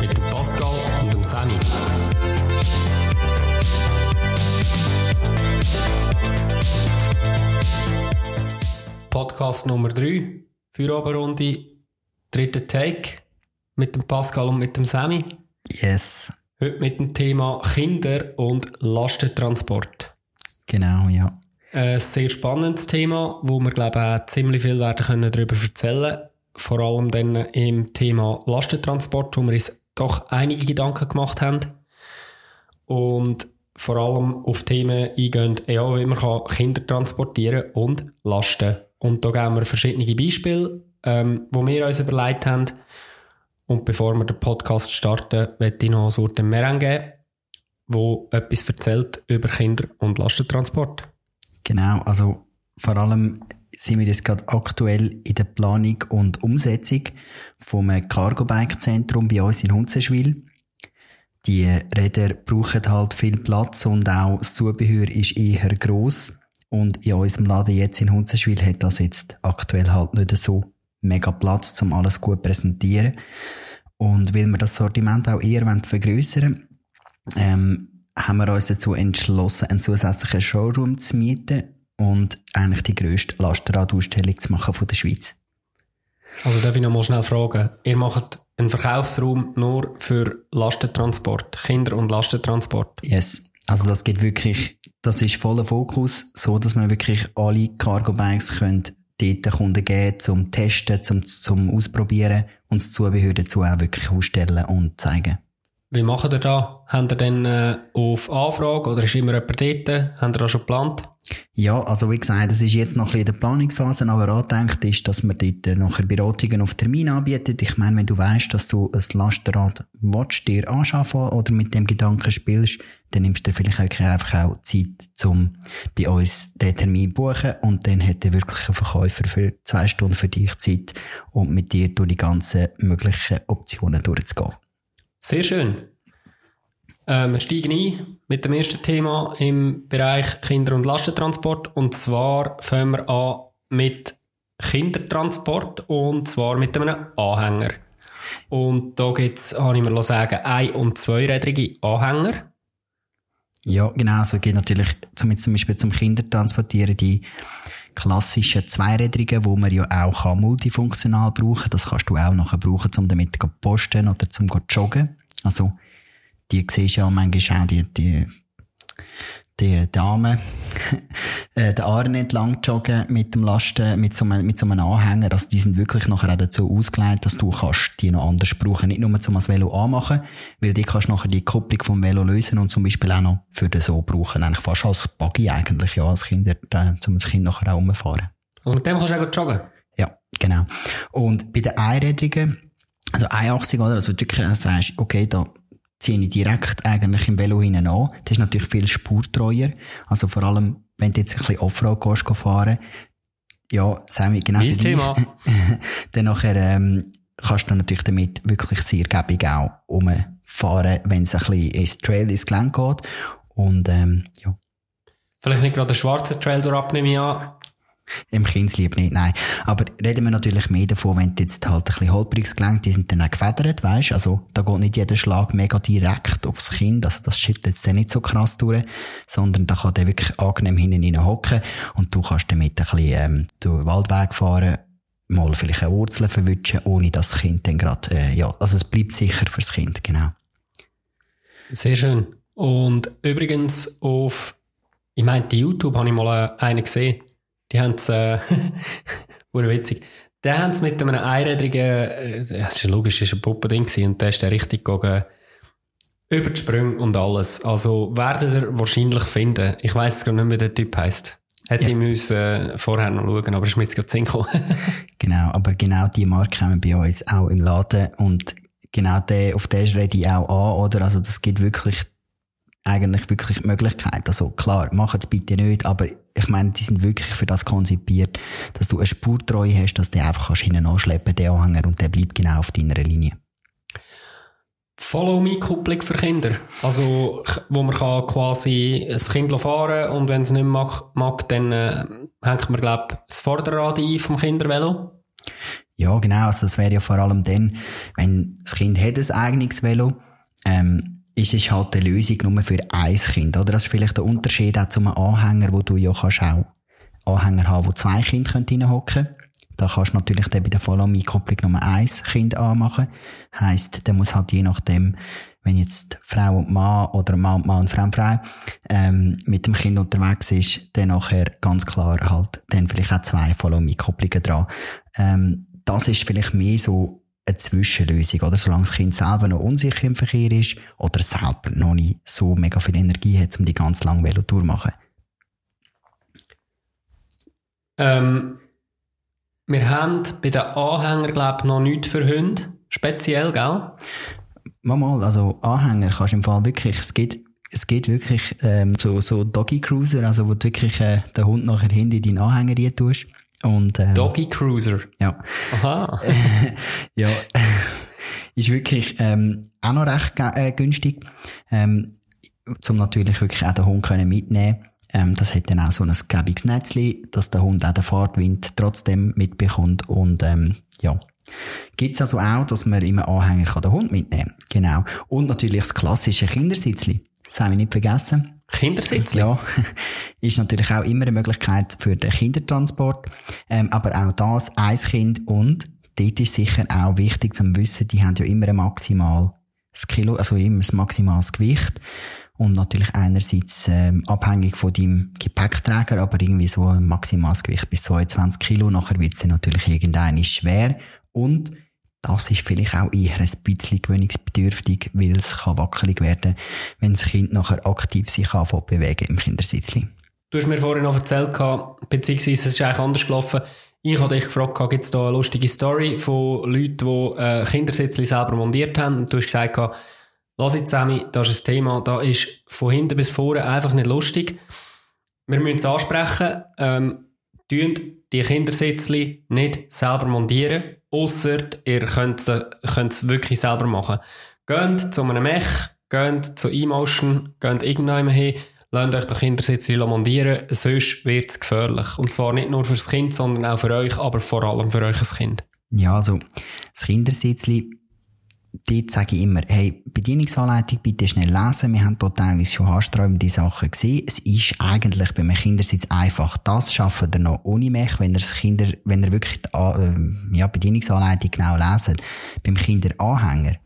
Mit dem Pascal und dem Sammy. Podcast Nummer 3, Feierabendrunde, dritter Take mit dem Pascal und mit dem Sammy. Yes, Heute mit dem Thema Kinder und Lastentransport. genau, ja. Ein sehr spannendes Thema, wo wir glaube ich auch ziemlich viel werden können darüber erzählen. Vor allem dann im Thema Lastentransport, wo wir uns doch einige Gedanken gemacht haben. Und vor allem auf Themen eingehen, ja, wie man kann Kinder transportieren und Lasten. Und da geben wir verschiedene Beispiele, ähm, wo wir uns überlegt haben. Und bevor wir den Podcast starten, möchte ich noch eine Sorte mehr geben, wo etwas erzählt über Kinder und Lastentransport. Genau, also vor allem sind wir jetzt gerade aktuell in der Planung und Umsetzung vom Cargo-Bike-Zentrum bei uns in Hunzenschwil. Die Räder brauchen halt viel Platz und auch das Zubehör ist eher gross. Und in unserem Laden jetzt in Hunzenschwil hat das jetzt aktuell halt nicht so mega Platz, um alles gut zu präsentieren. Und weil wir das Sortiment auch eher vergrößern ähm, haben wir uns dazu entschlossen, einen zusätzlichen Showroom zu mieten und eigentlich die grösste Lastenradausstellung zu machen von der Schweiz. Also darf ich noch mal schnell fragen. Ihr macht einen Verkaufsraum nur für Lastentransport, Kinder- und Lastentransport. Yes. Also das geht wirklich, das ist voller Fokus, so dass man wirklich alle Cargo-Bikes können dort den Kunden geben, zum Testen, zum, zum Ausprobieren und das Zubehör dazu auch wirklich ausstellen und zeigen. Wie macht ihr da? Habt ihr dann äh, auf Anfrage oder ist immer jemand dort? Habt ihr das schon geplant? Ja, also wie gesagt, es ist jetzt noch ein bisschen in der Planungsphase, aber angedenkt ist, dass wir dort äh, nachher Beratungen auf Termin anbieten. Ich meine, wenn du weißt, dass du ein Lastenrad willst, dir anschaffen oder mit dem Gedanken spielst, dann nimmst du dir vielleicht auch einfach auch Zeit, um bei uns den Termin zu buchen und dann hat der wirkliche Verkäufer für zwei Stunden für dich Zeit, um mit dir durch die ganzen möglichen Optionen durchzugehen. Sehr schön. Ähm, wir steigen ein mit dem ersten Thema im Bereich Kinder- und Lastentransport. Und zwar fangen wir an mit Kindertransport und zwar mit einem Anhänger. Und da gibt es, habe ich mir sagen, ein- und zweirädrige Anhänger. Ja, genau. So geht natürlich zum, Beispiel zum Kindertransportieren die klassischen Zweirädrigen, wo man ja auch kann multifunktional brauchen Das kannst du auch nachher brauchen, um damit zu posten oder zum zu joggen. Also, die siehst ja manchmal auch die, die, die Damen, äh, den Arm entlang joggen mit dem Lasten, mit so, einem, mit so einem Anhänger. Also, die sind wirklich nachher auch dazu ausgelegt, dass du kannst die noch anders brauchen. Nicht nur zum das Velo anmachen, weil die kannst nachher die Kupplung vom Velo lösen und zum Beispiel auch noch für den so brauchen. Eigentlich fast als Buggy eigentlich, ja, als Kinder, äh, zum das Kind nachher auch rumfahren. Also mit dem kannst du auch gut joggen. Ja, genau. Und bei den Einrädrigen, also einachsig, oder? Also wirklich äh, sagst, okay, da ziehe ich direkt eigentlich im Velo hinein an. Das ist natürlich viel spurtreuer. Also vor allem, wenn du jetzt ein bisschen Offroad gehst, fahren, ja, Sammy, genau Mein. Thema. dann nachher, ähm, kannst du natürlich damit wirklich sehr gebig auch umfahren, wenn es ein bisschen ins Trail, ins Gelände geht. Und, ähm, ja. Vielleicht nicht gerade den schwarzen Trail durch nehme ich an. Im Kindslieb nicht, nein. Aber reden wir natürlich mehr davon, wenn du jetzt halt ein bisschen holpriges gelenkt, die sind dann auch gefedert, weisst Also, da geht nicht jeder Schlag mega direkt aufs Kind, also das schüttelt jetzt dann nicht so krass durch, sondern da kann der wirklich angenehm hinten rein hocken und du kannst damit ein bisschen, ähm, durch den Waldweg fahren, mal vielleicht eine Wurzel verwutschen, ohne dass das Kind dann gerade, äh, ja, also es bleibt sicher fürs Kind, genau. Sehr schön. Und übrigens auf, ich meinte, YouTube habe ich mal äh, einen gesehen. Die haben es, äh, witzig. Die haben es mit einem einrädrigen, äh, ja, es ist logisch, es war ein Puppending und der ist dann richtig gegangen, über die Sprünge und alles. Also werdet ihr wahrscheinlich finden. Ich weiss gar nicht mehr, wie der Typ heisst. Hätte Ja. ich müssen, äh, vorher noch schauen, aber ist mir jetzt gerade gekommen. Genau, aber genau die Marke haben wir bei uns auch im Laden und genau der, auf den rede ich auch an, oder? Also das gibt wirklich, eigentlich wirklich Möglichkeit. Also klar, macht es bitte nicht, aber ich meine, die sind wirklich für das konzipiert, dass du eine Spurtreue hast, dass du einfach kannst hinten anschleppen, den Anhänger, und der bleibt genau auf deiner Linie. Follow-me-Kupplung für Kinder. Also, wo man kann quasi das Kind fahren und wenn es nicht mag, mag dann äh, hängt man, glaube das Vorderrad ein vom Kindervelo. Ja, genau. Also das wäre ja vor allem dann, wenn das Kind hat ein eigenes Velo, ähm, ist es halt eine Lösung nur für ein Kind, oder? Das ist vielleicht der Unterschied auch zu einem Anhänger, wo du ja kannst auch Anhänger haben, wo zwei Kinder reinhocken können. Da kannst du natürlich dann bei der Vollami-Kopplung nur ein Kind anmachen. Heisst, der muss halt je nachdem, wenn jetzt Frau und Mann oder Mann und Mann und Frau und Frau ähm, mit dem Kind unterwegs ist, dann nachher ganz klar halt dann vielleicht auch zwei Follow-Me-Kopplungen dran. Ähm, das ist vielleicht mehr so eine Zwischenlösung, oder? Solange das Kind selber noch unsicher im Verkehr ist oder selber noch nicht so mega viel Energie hat, um die ganz lange Velotour zu machen. Ähm, wir haben bei den Anhängern, glaube ich, noch nichts für Hunde. Speziell, gell? Mal, also Anhänger kannst du im Fall wirklich, es geht, es geht wirklich ähm, so, so Doggy Cruiser, also wo du wirklich äh, den Hund nachher hinter in deinen Anhänger tust. Und, ähm, Doggy Cruiser? Ja. Aha. ja. ist wirklich ähm, auch noch recht äh, günstig, ähm, um natürlich wirklich auch den Hund können mitnehmen ähm, das hat dann auch so ein gäbiges Netzli, dass der Hund auch den Fahrtwind trotzdem mitbekommt und ähm, ja, Gibt's also auch, dass man im Anhänger den Hund mitnehmen kann. Genau. Und natürlich das klassische Kindersitzli. Das haben wir nicht vergessen. Kindersitzli? Ja. ist natürlich auch immer eine Möglichkeit für den Kindertransport. Ähm, aber auch das, ein Kind und dort ist sicher auch wichtig zu wissen, die haben ja immer ein maximales Kilo, also immer ein maximales Gewicht. Und natürlich einerseits ähm, abhängig von deinem Gepäckträger, aber irgendwie so ein maximales Gewicht bis 22 Kilo. Nachher wird es natürlich irgendein schwer. Und das ist vielleicht auch eher ein bisschen gewöhnungsbedürftig, weil es kann wackelig werden, wenn das Kind nachher aktiv sich anfängt bewegen im Kindersitzli. Du hast mir vorhin noch erzählt, beziehungsweise es ist eigentlich anders gelaufen. Ich habe dich gefragt, gibt es da eine lustige Story von Leuten, die äh, Kindersitzli selber montiert haben? Und du hast gesagt, lass jetzt Sammy, das ist ein Thema, da ist von hinten bis vorne einfach nicht lustig. Wir müssen es ansprechen. Ähm, die Kindersitzli nicht selber montieren, ausser ihr könnt es wirklich selber machen. Geht zu einem Mech, geht zu eMotion, geht irgendjemand hin, lasst euch den Kindersitzli montieren, sonst wird es gefährlich. Und zwar nicht nur fürs Kind, sondern auch für euch, aber vor allem für euch als Kind. Ja, also das Kindersitzli dort sage ich immer, hey, Bedienungsanleitung bitte schnell lesen. Wir haben dort teilweise schon haarsträubende Sachen gesehen. Es ist eigentlich bei einem Kindersitz einfach, das schaffen ihr noch ohne mich, wenn ihr das Kinder, wenn ihr wirklich die äh, ja, Bedienungsanleitung genau leset. Beim Kinderanhänger.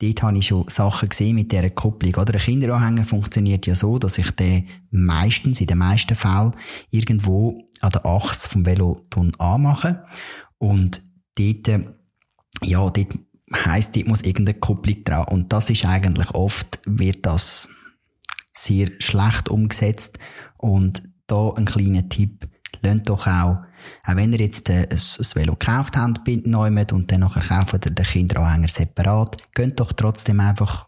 Dort habe ich schon Sachen gesehen mit dieser Kupplung. Oder ein Kinderanhänger funktioniert ja so, dass ich den meistens, in den meisten Fällen, irgendwo an der Achse vom Velo anmache. Und dort, äh, ja, dort heisst, dort muss irgendeine Kupplung dran. Und das ist eigentlich oft, wird das sehr schlecht umgesetzt. Und da ein kleiner Tipp, lernt doch auch, auch wenn ihr jetzt ein, ein Velo gekauft habt, neumet und dann nachher kauft ihr den Kinderanhänger separat, geht doch trotzdem einfach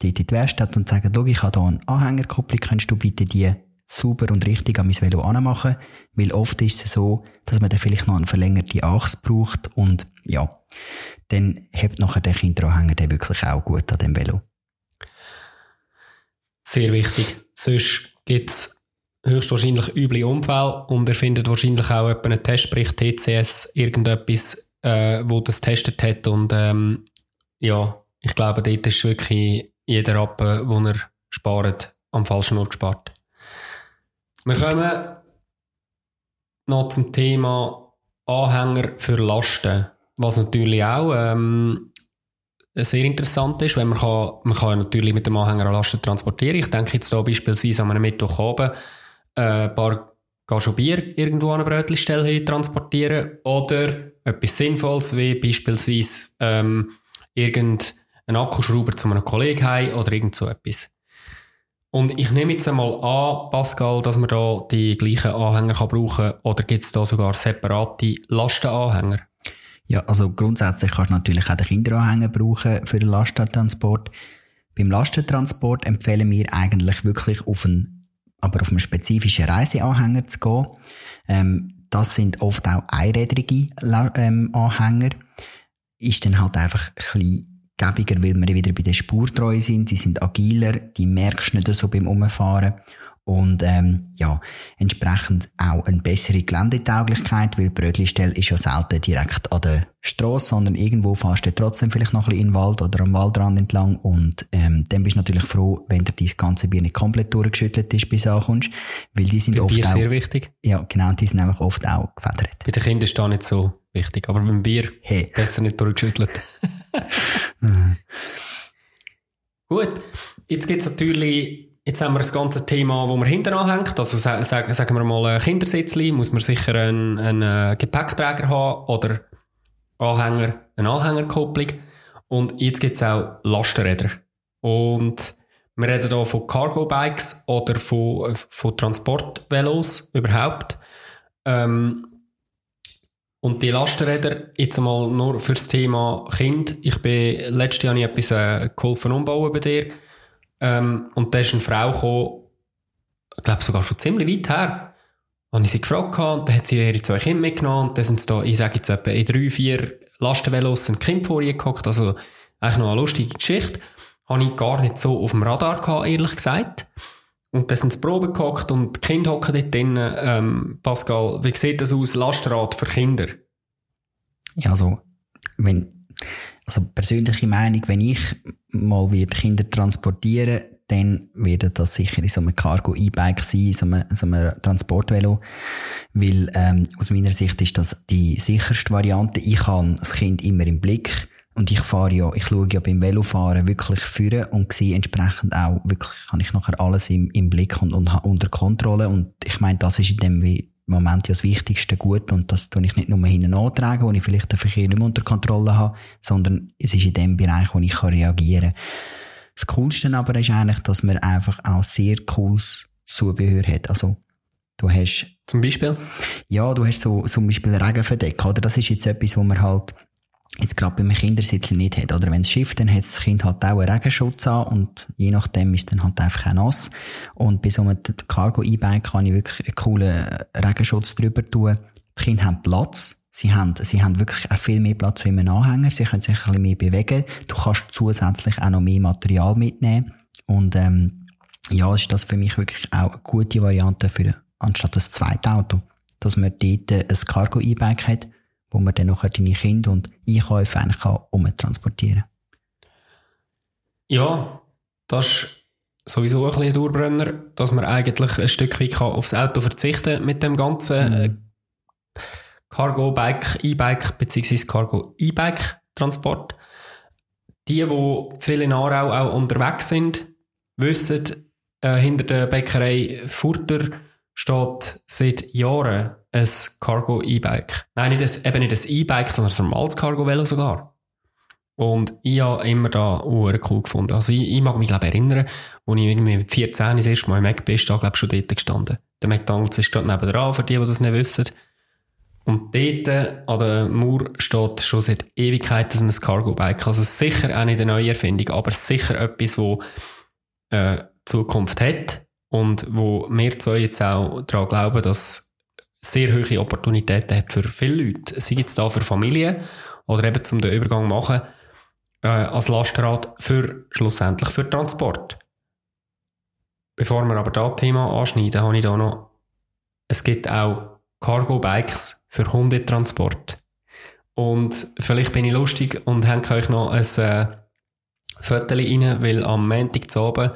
dort in die Werkstatt und sagt, schau, ich habe hier eine Anhängerkupplung, kannst du bitte die sauber und richtig an mein Velo anmachen? Weil oft ist es so, dass man dann vielleicht noch eine verlängerte Achse braucht und ja, dann hebt nachher der Kinderanhänger den wirklich auch gut an dem Velo. Sehr wichtig. Sonst gibt es höchstwahrscheinlich üble Unfälle und er findet wahrscheinlich auch einen Testbericht TCS, irgendetwas, äh, wo das testet hat und ähm, ja, ich glaube, dort ist wirklich jeder Rappen, den er spart, am falschen Ort gespart. Wir kommen noch zum Thema Anhänger für Lasten. Was natürlich auch ähm, sehr interessant ist, wenn man kann, man kann natürlich mit dem Anhänger Lasten transportieren. Ich denke jetzt hier beispielsweise an einem Mittwoch oben äh, ein paar Gaschen Bier irgendwo an einer Brötchenstelle transportieren oder etwas Sinnvolles wie beispielsweise ähm, irgendeinen Akkuschrauber zu einem Kollegen heim oder irgend so etwas. Und ich nehme jetzt einmal an, Pascal, dass man da die gleichen Anhänger kann brauchen kann oder gibt es da sogar separate Lastenanhänger? Ja, also grundsätzlich kannst du natürlich auch den Kinderanhänger brauchen für den Lastentransport. Beim Lastentransport empfehlen wir eigentlich wirklich auf einen, aber auf einen spezifischen Reiseanhänger zu gehen. Ähm, das sind oft auch einrädrige ähm, Anhänger. Ist dann halt einfach ein bisschen gäbiger, weil wir wieder bei der Spurtreue sind. Sie sind agiler, die merkst du nicht so beim Umfahren. Und ähm, ja, entsprechend auch eine bessere Geländetauglichkeit, weil die Brötlistelle ist ja selten direkt an der Straße, sondern irgendwo fährst du trotzdem vielleicht noch ein bisschen in den Wald oder am Waldrand entlang und ähm, dann bist du natürlich froh, wenn dir dein ganze Bier nicht komplett durchgeschüttelt ist, bis du ankommst, weil die sind Bei oft Bier auch... sehr wichtig. Ja, genau, die sind einfach oft auch gefedert. Bei den Kindern ist das nicht so wichtig, aber beim Bier Hey. besser nicht durchgeschüttelt. Gut, jetzt gibt's natürlich, jetzt haben wir das ganze Thema, wo man hinten anhängt, also sa- sagen, wir mal ein Kindersitzli, muss man sicher einen, einen äh, Gepäckträger haben oder Anhänger, eine Anhängerkupplung und jetzt gibt's auch Lastenräder. Und wir reden hier von Cargo-Bikes oder von, von Transportvelos überhaupt. Ähm, und die Lastenräder, jetzt einmal nur fürs Thema Kind. Ich bin, letztes Jahr etwas äh, geholfen umbauen bei dir. Ähm, und da ist eine Frau gekommen, ich glaube sogar von ziemlich weit her. Habe ich sie gefragt gehabt, und dann hat sie ihre zwei Kinder mitgenommen und dann sind sie da, ich sage jetzt etwa in drei, vier Lastenvelos sind Kinder vor ihr gehockt. Also eigentlich noch eine lustige Geschichte. Habe ich gar nicht so auf dem Radar gehabt, ehrlich gesagt. Und dann sind sie Probe gehockt und die Kinder hocken dort drin. Ähm, Pascal, wie sieht das aus, Lastenrad für Kinder? Ja, also, wenn, also persönliche Meinung, wenn ich mal wird Kinder transportieren, dann wird das sicher in so einem Cargo-E-Bike sein, in so einem, so einem Transportvelo. Weil, ähm, aus meiner Sicht ist das die sicherste Variante. Ich habe das Kind immer im Blick. Und ich fahre ja, ich schaue ja beim Velofahren wirklich führen und sehe entsprechend auch wirklich, habe ich nachher alles im, im Blick und, und unter Kontrolle. Und ich meine, das ist in dem Moment ja das wichtigste Gut und das tue ich nicht nur hinten antragen, wo ich vielleicht den Verkehr nicht mehr unter Kontrolle habe, sondern es ist in dem Bereich, wo ich kann reagieren kann. Das Coolste aber ist eigentlich, dass man einfach auch sehr cooles Zubehör hat. Also, du hast Zum Beispiel? ja, du hast so zum Beispiel Regenverdeck, oder? Das ist jetzt etwas, wo man halt jetzt gerade beim Kindersitzel nicht hat. Oder wenn es schifft, dann hat das Kind halt auch einen Regenschutz an und je nachdem ist dann halt einfach auch nass. Und bei so einem Cargo-E-Bike kann ich wirklich einen coolen Regenschutz drüber tun. Die Kinder haben Platz. Sie haben, sie haben wirklich auch viel mehr Platz wie im Anhänger. Sie können sich ein bisschen mehr bewegen. Du kannst zusätzlich auch noch mehr Material mitnehmen. Und, ähm, ja, ist das für mich wirklich auch eine gute Variante für, anstatt das zweite Auto. Dass man dort ein Cargo-E-Bike hat, wo man dann nachher deine Kinder und Einkäufe eigentlich kann umtransportieren Ja, das ist sowieso ein bisschen ein Dauerbrenner, dass man eigentlich ein Stück weit kann aufs Auto verzichten mit dem ganzen äh, Cargo-Bike, E-Bike bzw. Cargo-E-Bike-Transport. Die, die viel in Aarau auch unterwegs sind, wissen, äh, hinter der Bäckerei Furter steht seit Jahren ein Cargo-E-Bike. Nein, nicht ein, eben nicht ein E-Bike, sondern ein normales Cargo-Velo sogar. Und ich habe immer da auch cool gefunden. Also ich, ich mag mich glaube erinnern, als ich irgendwie mit 14 das erste Mal im Mac bin, da glaube ich schon dort gestanden. Der McDonalds ist gerade nebenan, für die, die das nicht wissen. Und dort an der Mauer steht schon seit Ewigkeiten so ein Cargo-Bike. Also sicher auch nicht eine neue Erfindung, aber sicher etwas, wo äh, Zukunft hat und wo wir zwei jetzt auch daran glauben, dass sehr hohe Opportunitäten hat für viele Leute. Sei jetzt da für Familien oder eben zum den Übergang machen äh, als Lastenrad für schlussendlich für Transport. Bevor wir aber das Thema anschneiden, habe ich da noch, es gibt auch Cargo-Bikes für Hundetransport. Und vielleicht bin ich lustig und hänge euch noch ein äh, Foto rein, weil am Montag zu oben,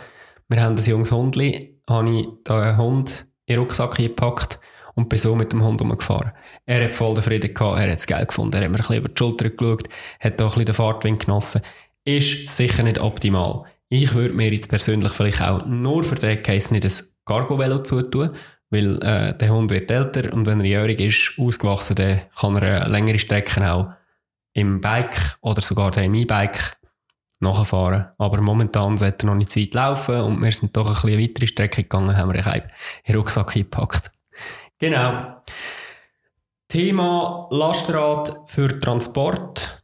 wir haben ein junges Hundli, habe ich einen Hund in den Rucksack gepackt und bin so mit dem Hund umgefahren. Er hat voll den Frieden gehabt, er hat es geil gefunden, er hat mir ein bisschen über die Schulter geschaut, hat da ein bisschen den Fahrtwind genossen. Ist sicher nicht optimal. Ich würde mir jetzt persönlich vielleicht auch nur für den Case nicht ein Cargo-Velo zutun, weil äh, der Hund wird älter und wenn er jährig ist, ausgewachsen, dann kann er äh, längere Strecken auch im Bike oder sogar im E-Bike nachfahren. Aber momentan sollte er noch nicht Zeit laufen und wir sind doch ein bisschen weitere Strecke gegangen, haben wir einen Rucksack gepackt. Genau. Thema Lastrad für Transport.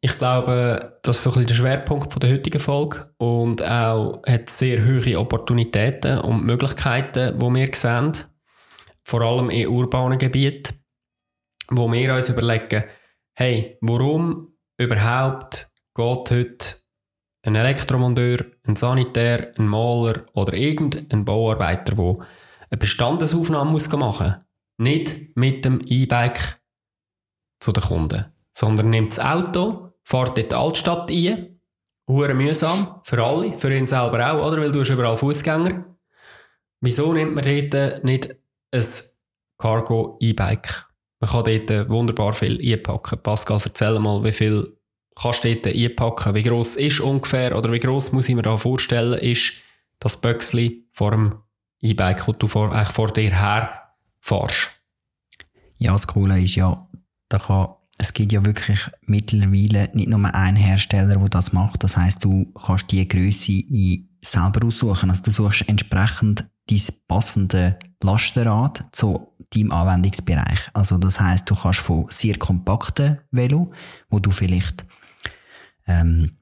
Ich glaube, das ist so ein bisschen der Schwerpunkt der heutigen Folge und auch hat sehr hohe Opportunitäten und Möglichkeiten, wo wir sehen, vor allem in urbanen Gebieten, wo wir uns überlegen, hey, warum überhaupt geht heute ein Elektromonteur, ein Sanitär, ein Maler oder irgendein Bauarbeiter, der eine Bestandesaufnahme muss machen muss. Nicht mit dem E-Bike zu den Kunden, sondern nimmt das Auto, fährt in die Altstadt ein, hure mühsam, für alle, für ihn selber auch, oder? Weil du hast überall Fußgänger. Wieso nimmt man dort nicht ein Cargo E-Bike? Man kann dort wunderbar viel einpacken. Pascal, erzähl mal, wie viel kannst du dort einpacken? Wie gross ist ungefähr, oder wie gross muss ich mir da vorstellen, ist das Böckli vor dem E-Bike, das du vor, eigentlich vor dir her fährst? Ja, das Coole ist ja, da kann, es gibt ja wirklich mittlerweile nicht nur einen Hersteller, der das macht. Das heißt, du kannst die Größe selber aussuchen. Also du suchst entsprechend dein passende Lastenrad zu deinem Anwendungsbereich. Also das heißt, du kannst von sehr kompakten Velo, wo du vielleicht ähm,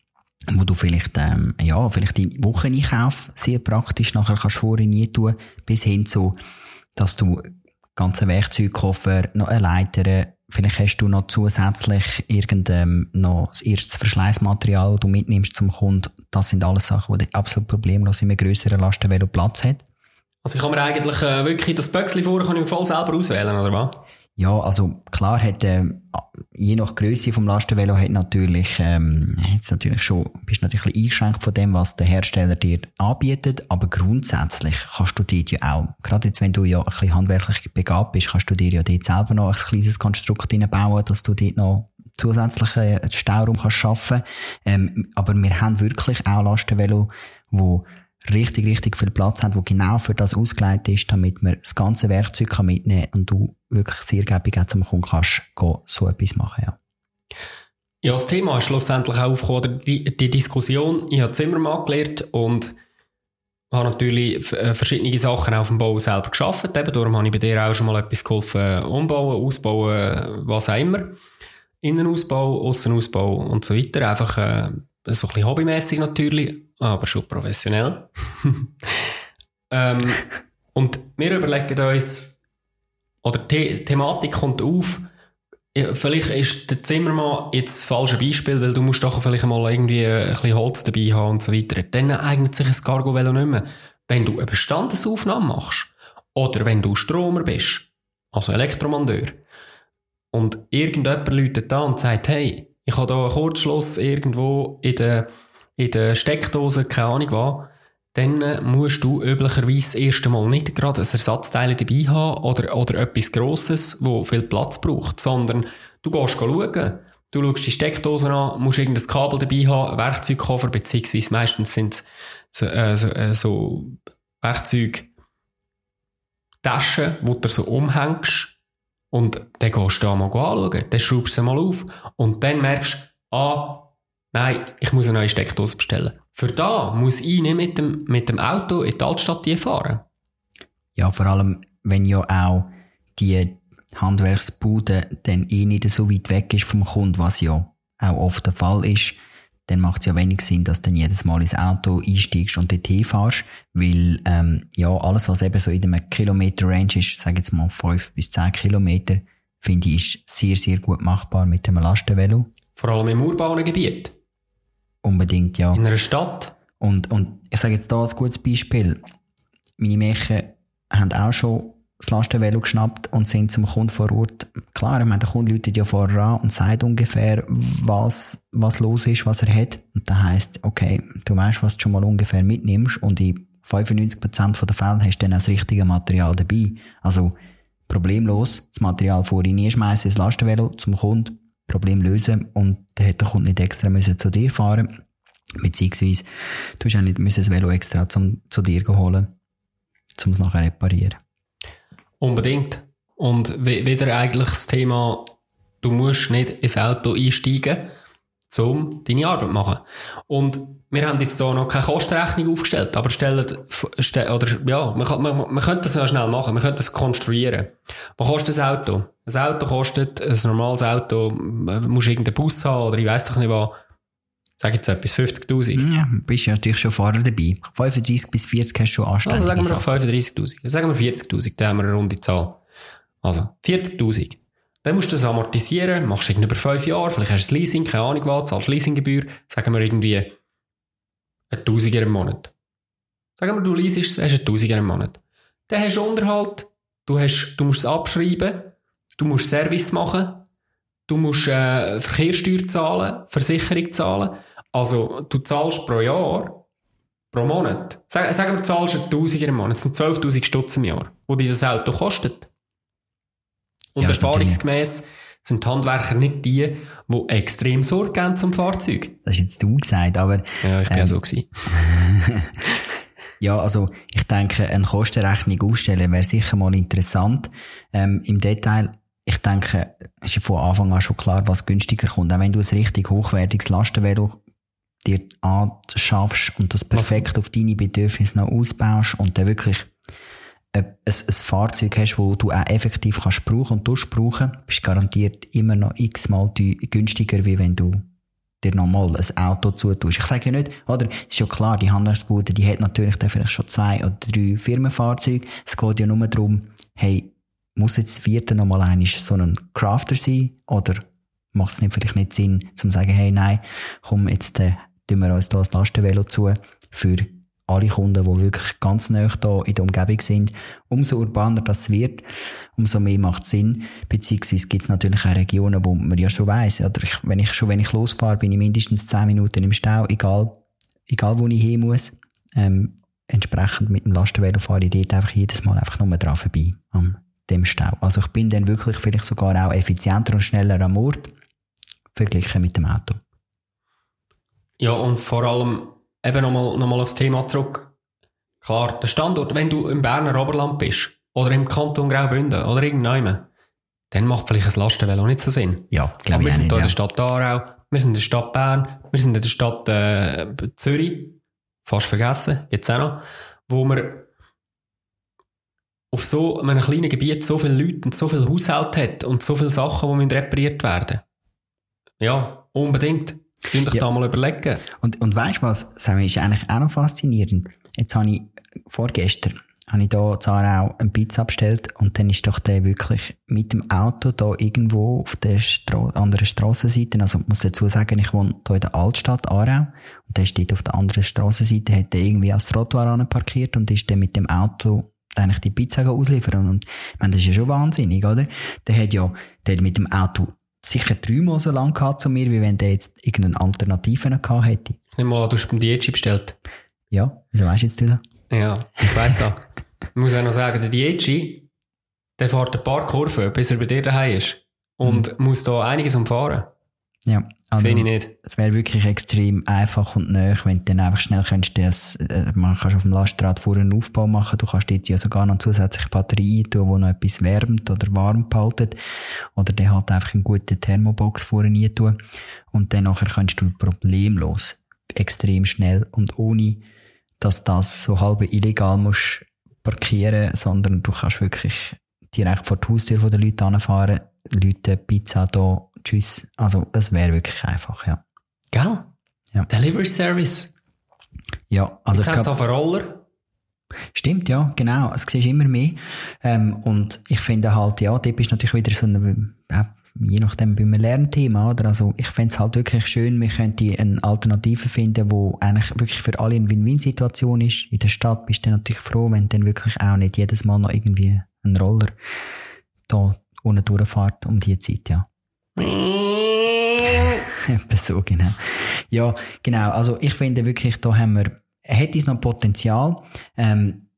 wo du vielleicht, ähm, ja, vielleicht deinen Wocheneinkauf sehr praktisch nachher kannst vorher nie tun, bis hin zu, dass du ganzen Werkzeugkoffer, noch Leiter, vielleicht hast du noch zusätzlich irgendein, noch das erste Verschleißmaterial, das du mitnimmst zum Kunden. Das sind alles Sachen, die absolut problemlos in einem grösseren Lastenvelo Platz hat. Also ich kann mir eigentlich äh, wirklich das Böckchen vorher kann ich voll selber auswählen, oder was? Ja, also klar hat äh, je nach Größe vom Lastenvelo hat natürlich ähm, hat's natürlich schon bist natürlich ein eingeschränkt von dem, was der Hersteller dir anbietet, aber grundsätzlich kannst du dort ja auch, gerade jetzt wenn du ja ein bisschen handwerklich begabt bist, kannst du dir ja dort selber noch ein kleines Konstrukt bauen, dass du dort noch zusätzlichen Stauraum kannst schaffen. Ähm, aber wir haben wirklich auch Lastenvelo, wo richtig, richtig viel Platz haben, wo genau für das ausgelegt ist, damit man das ganze Werkzeug mitnehmen kann und du wirklich sehr gebig zum Kunden kannst so etwas machen, ja. Ja, das Thema ist schlussendlich auch aufgekommen, die, die Diskussion. Ich habe Zimmermann gelernt und habe natürlich äh, verschiedene Sachen auf dem Bau selber geschafft. Eben darum habe ich bei dir auch schon mal etwas geholfen, umbauen, ausbauen, was auch immer. Innenausbau, Aussenausbau und so weiter. Einfach äh, so ein bisschen hobbymäßig natürlich aber schon professionell. ähm, und wir überlegen uns, oder die Thematik kommt auf, vielleicht ist der Zimmermann jetzt das falsche Beispiel, weil du musst doch vielleicht mal irgendwie ein bisschen Holz dabei haben und so weiter. Dann eignet sich ein Cargo-Velo nicht mehr. Wenn du eine Bestandesaufnahme machst, oder wenn du Stromer bist, also Elektromonteur, und irgendjemand läutet da und sagt, hey, ich habe da einen Kurzschluss irgendwo in der in der Steckdose, keine Ahnung was, dann äh, musst du üblicherweise das erste Mal nicht gerade ein Ersatzteil dabei haben oder, oder etwas Grosses, wo viel Platz braucht, sondern du gehst schauen. Du schaust die Steckdose an, musst irgendein Kabel dabei haben, Werkzeugkoffer, beziehungsweise meistens sind es so, äh, so, äh, so Werkzeugtaschen, wo du so umhängst und dann gehst du da mal anschauen, dann schraubst du sie mal auf und dann merkst du, ah, Nein, ich muss eine neue Steckdose bestellen. Für da muss ich nicht mit dem, mit dem Auto in die Altstadt fahren. Ja, vor allem, wenn ja auch die Handwerksbude dann eh nicht so weit weg ist vom Kunden, was ja auch oft der Fall ist, dann macht es ja wenig Sinn, dass du dann jedes Mal ins Auto einsteigst und dort hinfährst, weil ähm, ja, alles, was eben so in einem Kilometer-Range ist, sage jetzt mal fünf bis zehn Kilometer, finde ich, ist sehr, sehr gut machbar mit dem Lastenvelo. Vor allem im urbanen Gebiet. Unbedingt, ja. In einer Stadt. Und, und ich sage jetzt da ein gutes Beispiel. Meine Mädchen haben auch schon das Lastenvelo geschnappt und sind zum Kunden vor Ort. Klar, ich meine, der Kunde läutet ja vorher an und sagt ungefähr, was, was los ist, was er hat. Und das heisst, okay, du weißt, was du schon mal ungefähr mitnimmst und in 95% der Fälle hast du dann das richtige Material dabei. Also, problemlos das Material vorhin nie schmeißen ins Lastenvelo zum Kunden Problem lösen und dann hätte der Kunde nicht extra müssen zu dir fahren beziehungsweise du hast auch nicht müssen das Velo extra zum, zu dir holen, um es nachher reparieren. Unbedingt. Und wieder eigentlich das Thema, du musst nicht ins Auto einsteigen, um deine Arbeit zu machen. Und wir haben jetzt hier noch keine Kostenrechnung aufgestellt, aber stellen, oder, ja, man, man, man könnte das ja schnell machen, man könnte das konstruieren. Was kostet ein Auto? Ein Auto kostet, ein normales Auto, man muss irgendeinen Bus haben, oder ich weiss doch nicht was, sag jetzt etwas, 50'000. Ja, bist ja natürlich schon Fahrer dabei. 35 bis 40 hast du schon anständige Also sagen wir doch 35'000. Sagen wir 40'000, dann haben wir eine runde Zahl. Also, 40'000. Dann musst du das amortisieren, machst du über 5 Jahre, vielleicht hast du ein Leasing, keine Ahnung was, zahlst Leasinggebühr, sagen wir irgendwie ein Tausiger im Monat. Sagen wir, du es, hast einen Tausiger im Monat. Dann hast du Unterhalt, du, hast, du musst es abschreiben, du musst Service machen, du musst äh, Verkehrssteuer zahlen, Versicherung zahlen. Also du zahlst pro Jahr, pro Monat, sag, sagen wir, du zahlst einen Tausiger im Monat, das sind 12'000 Stutz im Jahr, wo dir das Auto kostet. Und Ja, erfahrungsgemäß sind die Handwerker nicht die, die extrem Sorge geben zum Fahrzeug. Das hast jetzt du gesagt, aber Ja, ich bin ja Ähm, so gewesen. Ja, also ich denke, eine Kostenrechnung aufstellen wäre sicher mal interessant. Ähm, Im Detail, ich denke, es ist ja von Anfang an schon klar, was günstiger kommt. Auch wenn du ein richtig hochwertiges Lastenvelo dir anschaffst und das perfekt auf deine Bedürfnisse noch ausbaust und dann wirklich ein, ein, ein Fahrzeug hast, wo du auch effektiv kannst brauchen und durchs brauchen, bist garantiert immer noch x-mal günstiger, wie wenn du dir nochmal ein Auto zutust. Ich sage ja nicht, oder, ist ja klar, die Handelsbude, die hat natürlich dann vielleicht schon zwei oder drei Firmenfahrzeuge. Es geht ja nur darum, hey, muss jetzt das vierte nochmal einmal so ein Crafter sein? Oder macht es nicht vielleicht nicht Sinn, zum sagen, hey, nein, komm, jetzt, äh, tun wir uns da das Lastenvelo zu, für alle Kunden, die wirklich ganz nah da in der Umgebung sind. Umso urbaner das wird, umso mehr macht es Sinn. Beziehungsweise gibt es natürlich auch Regionen, wo man ja schon weiss, oder ich, wenn ich, schon wenn ich losfahre, bin ich mindestens 10 Minuten im Stau, egal, egal wo ich hin muss. Ähm, entsprechend mit dem Lastenvelo fahre ich dort einfach jedes Mal einfach nur dran vorbei, am dem Stau. Also ich bin dann wirklich vielleicht sogar auch effizienter und schneller am Ort, verglichen mit dem Auto. Ja, und vor allem eben nochmal noch mal aufs Thema zurück. Klar, der Standort, wenn du im Berner Oberland bist, oder im Kanton Graubünden, oder irgendjemand, dann macht vielleicht ein Lastenvelo nicht so Sinn. Ja, glaube wir ich auch sind hier in der Stadt Aarau, wir sind in der Stadt Bern, wir sind in der Stadt äh, Zürich, fast vergessen, jetzt auch noch, wo wir auf so einem kleinen Gebiet so viele Leute und so viele Haushalte hat und so viele Sachen, die müssen repariert werden Ja, unbedingt. Könnt euch Ja. da mal überlegen. Und, und weißt du was, Sammy, ist eigentlich auch noch faszinierend. Jetzt habe ich vorgestern habe ich da in Aarau eine Pizza bestellt und dann ist doch der wirklich mit dem Auto da irgendwo auf der Stra anderen Strassenseite, also ich muss dazu sagen, ich wohne da in der Altstadt Aarau und der steht auf der anderen Strassenseite, hat der irgendwie als Trottoir parkiert und ist dann mit dem Auto eigentlich die Pizza ausliefern und ich meine, das ist ja schon wahnsinnig, oder? Der hat ja, der hat mit dem Auto sicher dreimal so lang gehabt zu mir, wie wenn der jetzt irgendeine Alternative noch gehabt hätte. Ich nehme mal an, du hast beim Dietschi bestellt. Ja, wieso weißt du jetzt das? Ja, ich weiss das. ich muss auch noch sagen, der Dietschi, der fährt ein paar Kurven, bis er bei dir daheim ist. Und muss da einiges umfahren. Ja, also, Sehe ich nicht. es wäre wirklich extrem einfach und nah, wenn du dann einfach schnell könntest, das, äh, man kannst auf dem Lastrad vorher einen Aufbau machen, du kannst jetzt ja sogar noch zusätzliche Batterie tun, die noch etwas wärmt oder warm behalten, oder dann halt einfach eine gute Thermobox vorne tun, und dann nachher kannst du problemlos, extrem schnell und ohne, dass das so halb illegal musst parkieren, sondern du kannst wirklich direkt vor die Haustür der Leute anfahren, Leute, Pizza da, tschüss. Also, es wäre wirklich einfach, ja. Gell? Ja. Delivery Service. Ja, also Jetzt einen Roller. stimmt, ja, genau. Es siehst immer mehr. Ähm, und ich finde halt, ja, dort ist natürlich wieder so ein, äh, je nachdem beim Lernthema, oder? Also, ich fände es halt wirklich schön, wir könnten eine Alternative finden, wo eigentlich wirklich für alle eine Win-Win-Situation ist. In der Stadt bist du natürlich froh, wenn dann wirklich auch nicht jedes Mal noch irgendwie ein Roller da unten durchfährt um die Zeit, ja. Etwa so, genau. Ja, genau. Also ich finde wirklich, da haben wir, hätte es noch Potenzial. Ähm,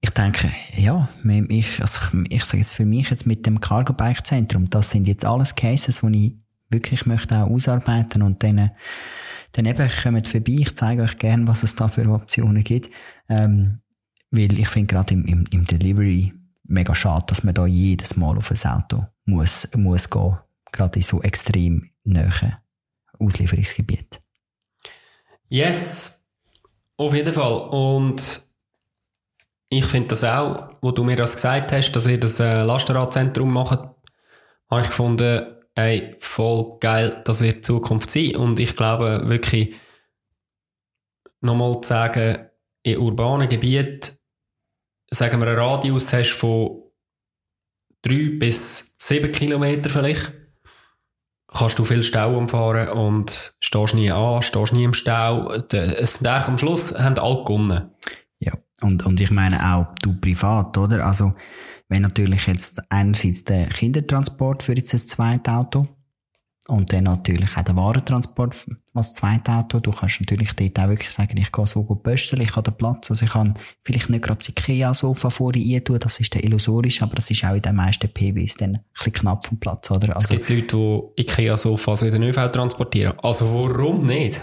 ich denke, ja, ich, also ich, ich sage jetzt für mich jetzt mit dem Cargo Bike Zentrum, das sind jetzt alles Cases, die ich wirklich möchte auch ausarbeiten und dann, dann eben kommt vorbei. Ich zeige euch gerne, was es da für Optionen gibt. Ähm, weil ich finde gerade im, im, im Delivery mega schade, dass man da jedes Mal auf ein Auto muss, muss gehen. Gerade in so extrem nahen Auslieferungsgebiet. Yes, auf jeden Fall. Und ich finde das auch, wo du mir das gesagt hast, dass ihr das äh, Lastenradzentrum macht, habe ich gefunden, ey, voll geil, das wird die Zukunft sein. Und ich glaube wirklich, nochmal zu sagen, in urbanen Gebieten, sagen wir, einen Radius hast von drei bis sieben Kilometer vielleicht, kannst du viel Stau umfahren und stehst nie an, stehst nie im Stau. Es sind am Schluss haben alle gewonnen. Ja, und, und ich meine auch du privat, oder? Also, wenn natürlich jetzt einerseits der Kindertransport für jetzt das zweite Auto und dann natürlich auch der Warentransport als zweites Auto. Du kannst natürlich dort auch wirklich sagen, ich gehe so gut pösteln, ich habe den Platz. Also ich kann vielleicht nicht gerade das Ikea-Sofa vorne tun, das ist dann illusorisch, aber das ist auch in den meisten PWs dann ein bisschen knapp vom Platz, oder? Also, es gibt Leute, die Ikea-Sofas in den ÖV transportieren. Also warum nicht?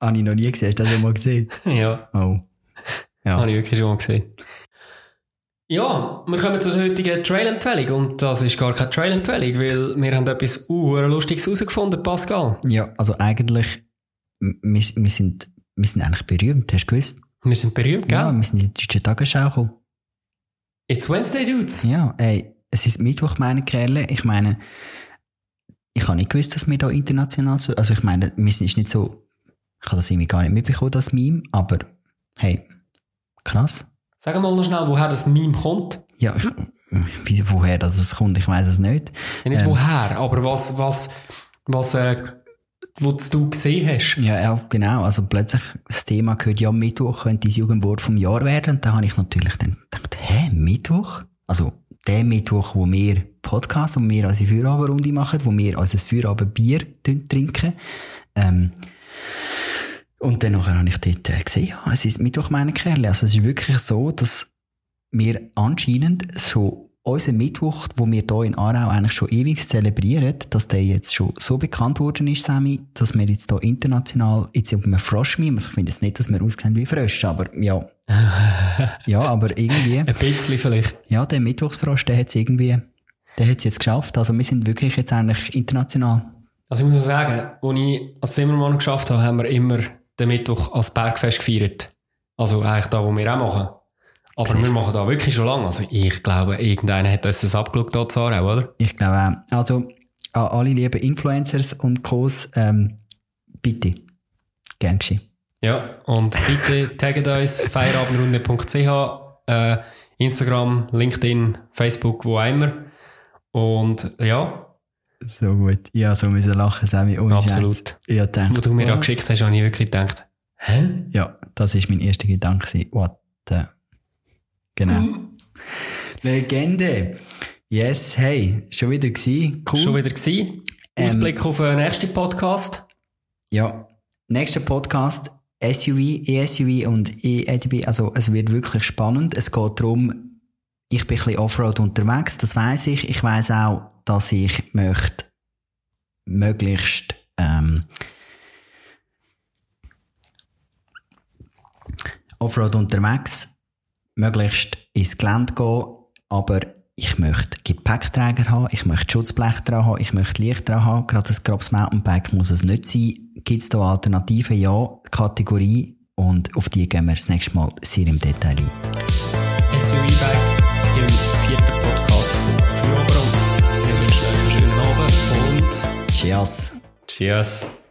habe ich noch nie gesehen. Hast du das schon mal gesehen? ja. Oh. Ja. Habe ich wirklich schon mal gesehen. Ja, wir kommen zur heutigen Trail-Empfehlung und das ist gar keine Trail-Empfehlung, weil wir haben etwas uh, Lustiges herausgefunden, Pascal. Ja, also eigentlich, wir, wir, sind, wir sind eigentlich berühmt, hast du gewusst? Wir sind berühmt, gell? Ja, wir sind in die deutsche Tagesschau gekommen. It's Wednesday, Dudes. Ja, ey, es ist Mittwoch, meine Kerle. Ich meine, ich habe nicht gewusst, dass wir da international so, also ich meine, wir sind nicht so, ich habe das irgendwie gar nicht mitbekommen, das Meme, aber hey, krass. Sag mal noch schnell, woher das Meme kommt. Ja, ich, wie, woher das es kommt, ich weiß es nicht. Ja, nicht ähm, woher, aber was, was, was, äh, was du gesehen hast. Ja, ja, genau. Also plötzlich, das Thema gehört ja Mittwoch, könnte das Jugendwort vom Jahr werden. Und da habe ich natürlich dann gedacht, hä, Mittwoch? Also, der Mittwoch, wo wir Podcast, wo wir unsere Feierabendrunde machen, wo wir unser Feierabendbier trinken. Ähm, und dann habe ich dort äh, gesehen, ja, es ist Mittwoch meine Kerle. Also es ist wirklich so, dass wir anscheinend schon unseren Mittwoch, wo wir hier in Aarau eigentlich schon ewig zelebrieren, dass der jetzt schon so bekannt worden ist, Sammy, dass wir jetzt hier international, jetzt auf einem Frosch-Meme, also ich finde jetzt nicht, dass wir aussehen wie Frösche, aber ja. ja, aber irgendwie. Ein bisschen vielleicht. Ja, der Mittwochsfrosch, der hat es irgendwie, der hat es jetzt geschafft. Also wir sind wirklich jetzt eigentlich international. Also ich muss sagen, als ich als Zimmermann geschafft habe, haben wir immer den Mittwoch als Bergfest gefeiert. Also eigentlich da, wo wir auch machen. Aber Sicher. wir machen da wirklich schon lange. Also ich glaube, irgendeiner hat uns das abgeschaut, dort auch, oder? Ich glaube auch. Also an alle lieben Influencers und Co's, ähm, bitte. Gern geschehen. Ja, und bitte taggt uns feierabendrunde.ch, äh, Instagram, LinkedIn, Facebook, wo immer. Und ja, so gut. Ja, so müssen lachen, Sammy. Ohne Absolut. Ja, denkt, Wo du mir da geschickt hast, habe ich wirklich gedacht, hä? Ja, das ist mein erster Gedanke. What the... Genau. Hm. Legende. Yes, hey, schon wieder gewesen. Cool. Schon wieder gewesen. Ähm, Ausblick auf den nächsten Podcast. Ja, nächster Podcast SUV, ESUV und EADB. Also es wird wirklich spannend. Es geht darum, ich bin ein bisschen Offroad unterwegs, das weiß ich. Ich weiß auch, dass ich möchte möglichst ähm, Offroad unterwegs, möglichst ins Gelände gehen, aber ich möchte Gepäckträger haben, ich möchte Schutzblech dran haben, ich möchte Licht dran haben. Gerade das Grabs Mountainbike muss es nicht sein. Gibt es da Alternativen? Ja, Kategorie. Und auf die gehen wir das nächste Mal sehr im Detail ein. SUV-Bike im vierten Podcast von Frühoberung. Wir wünschen euch einen schönen Abend und Cheers. Cheers.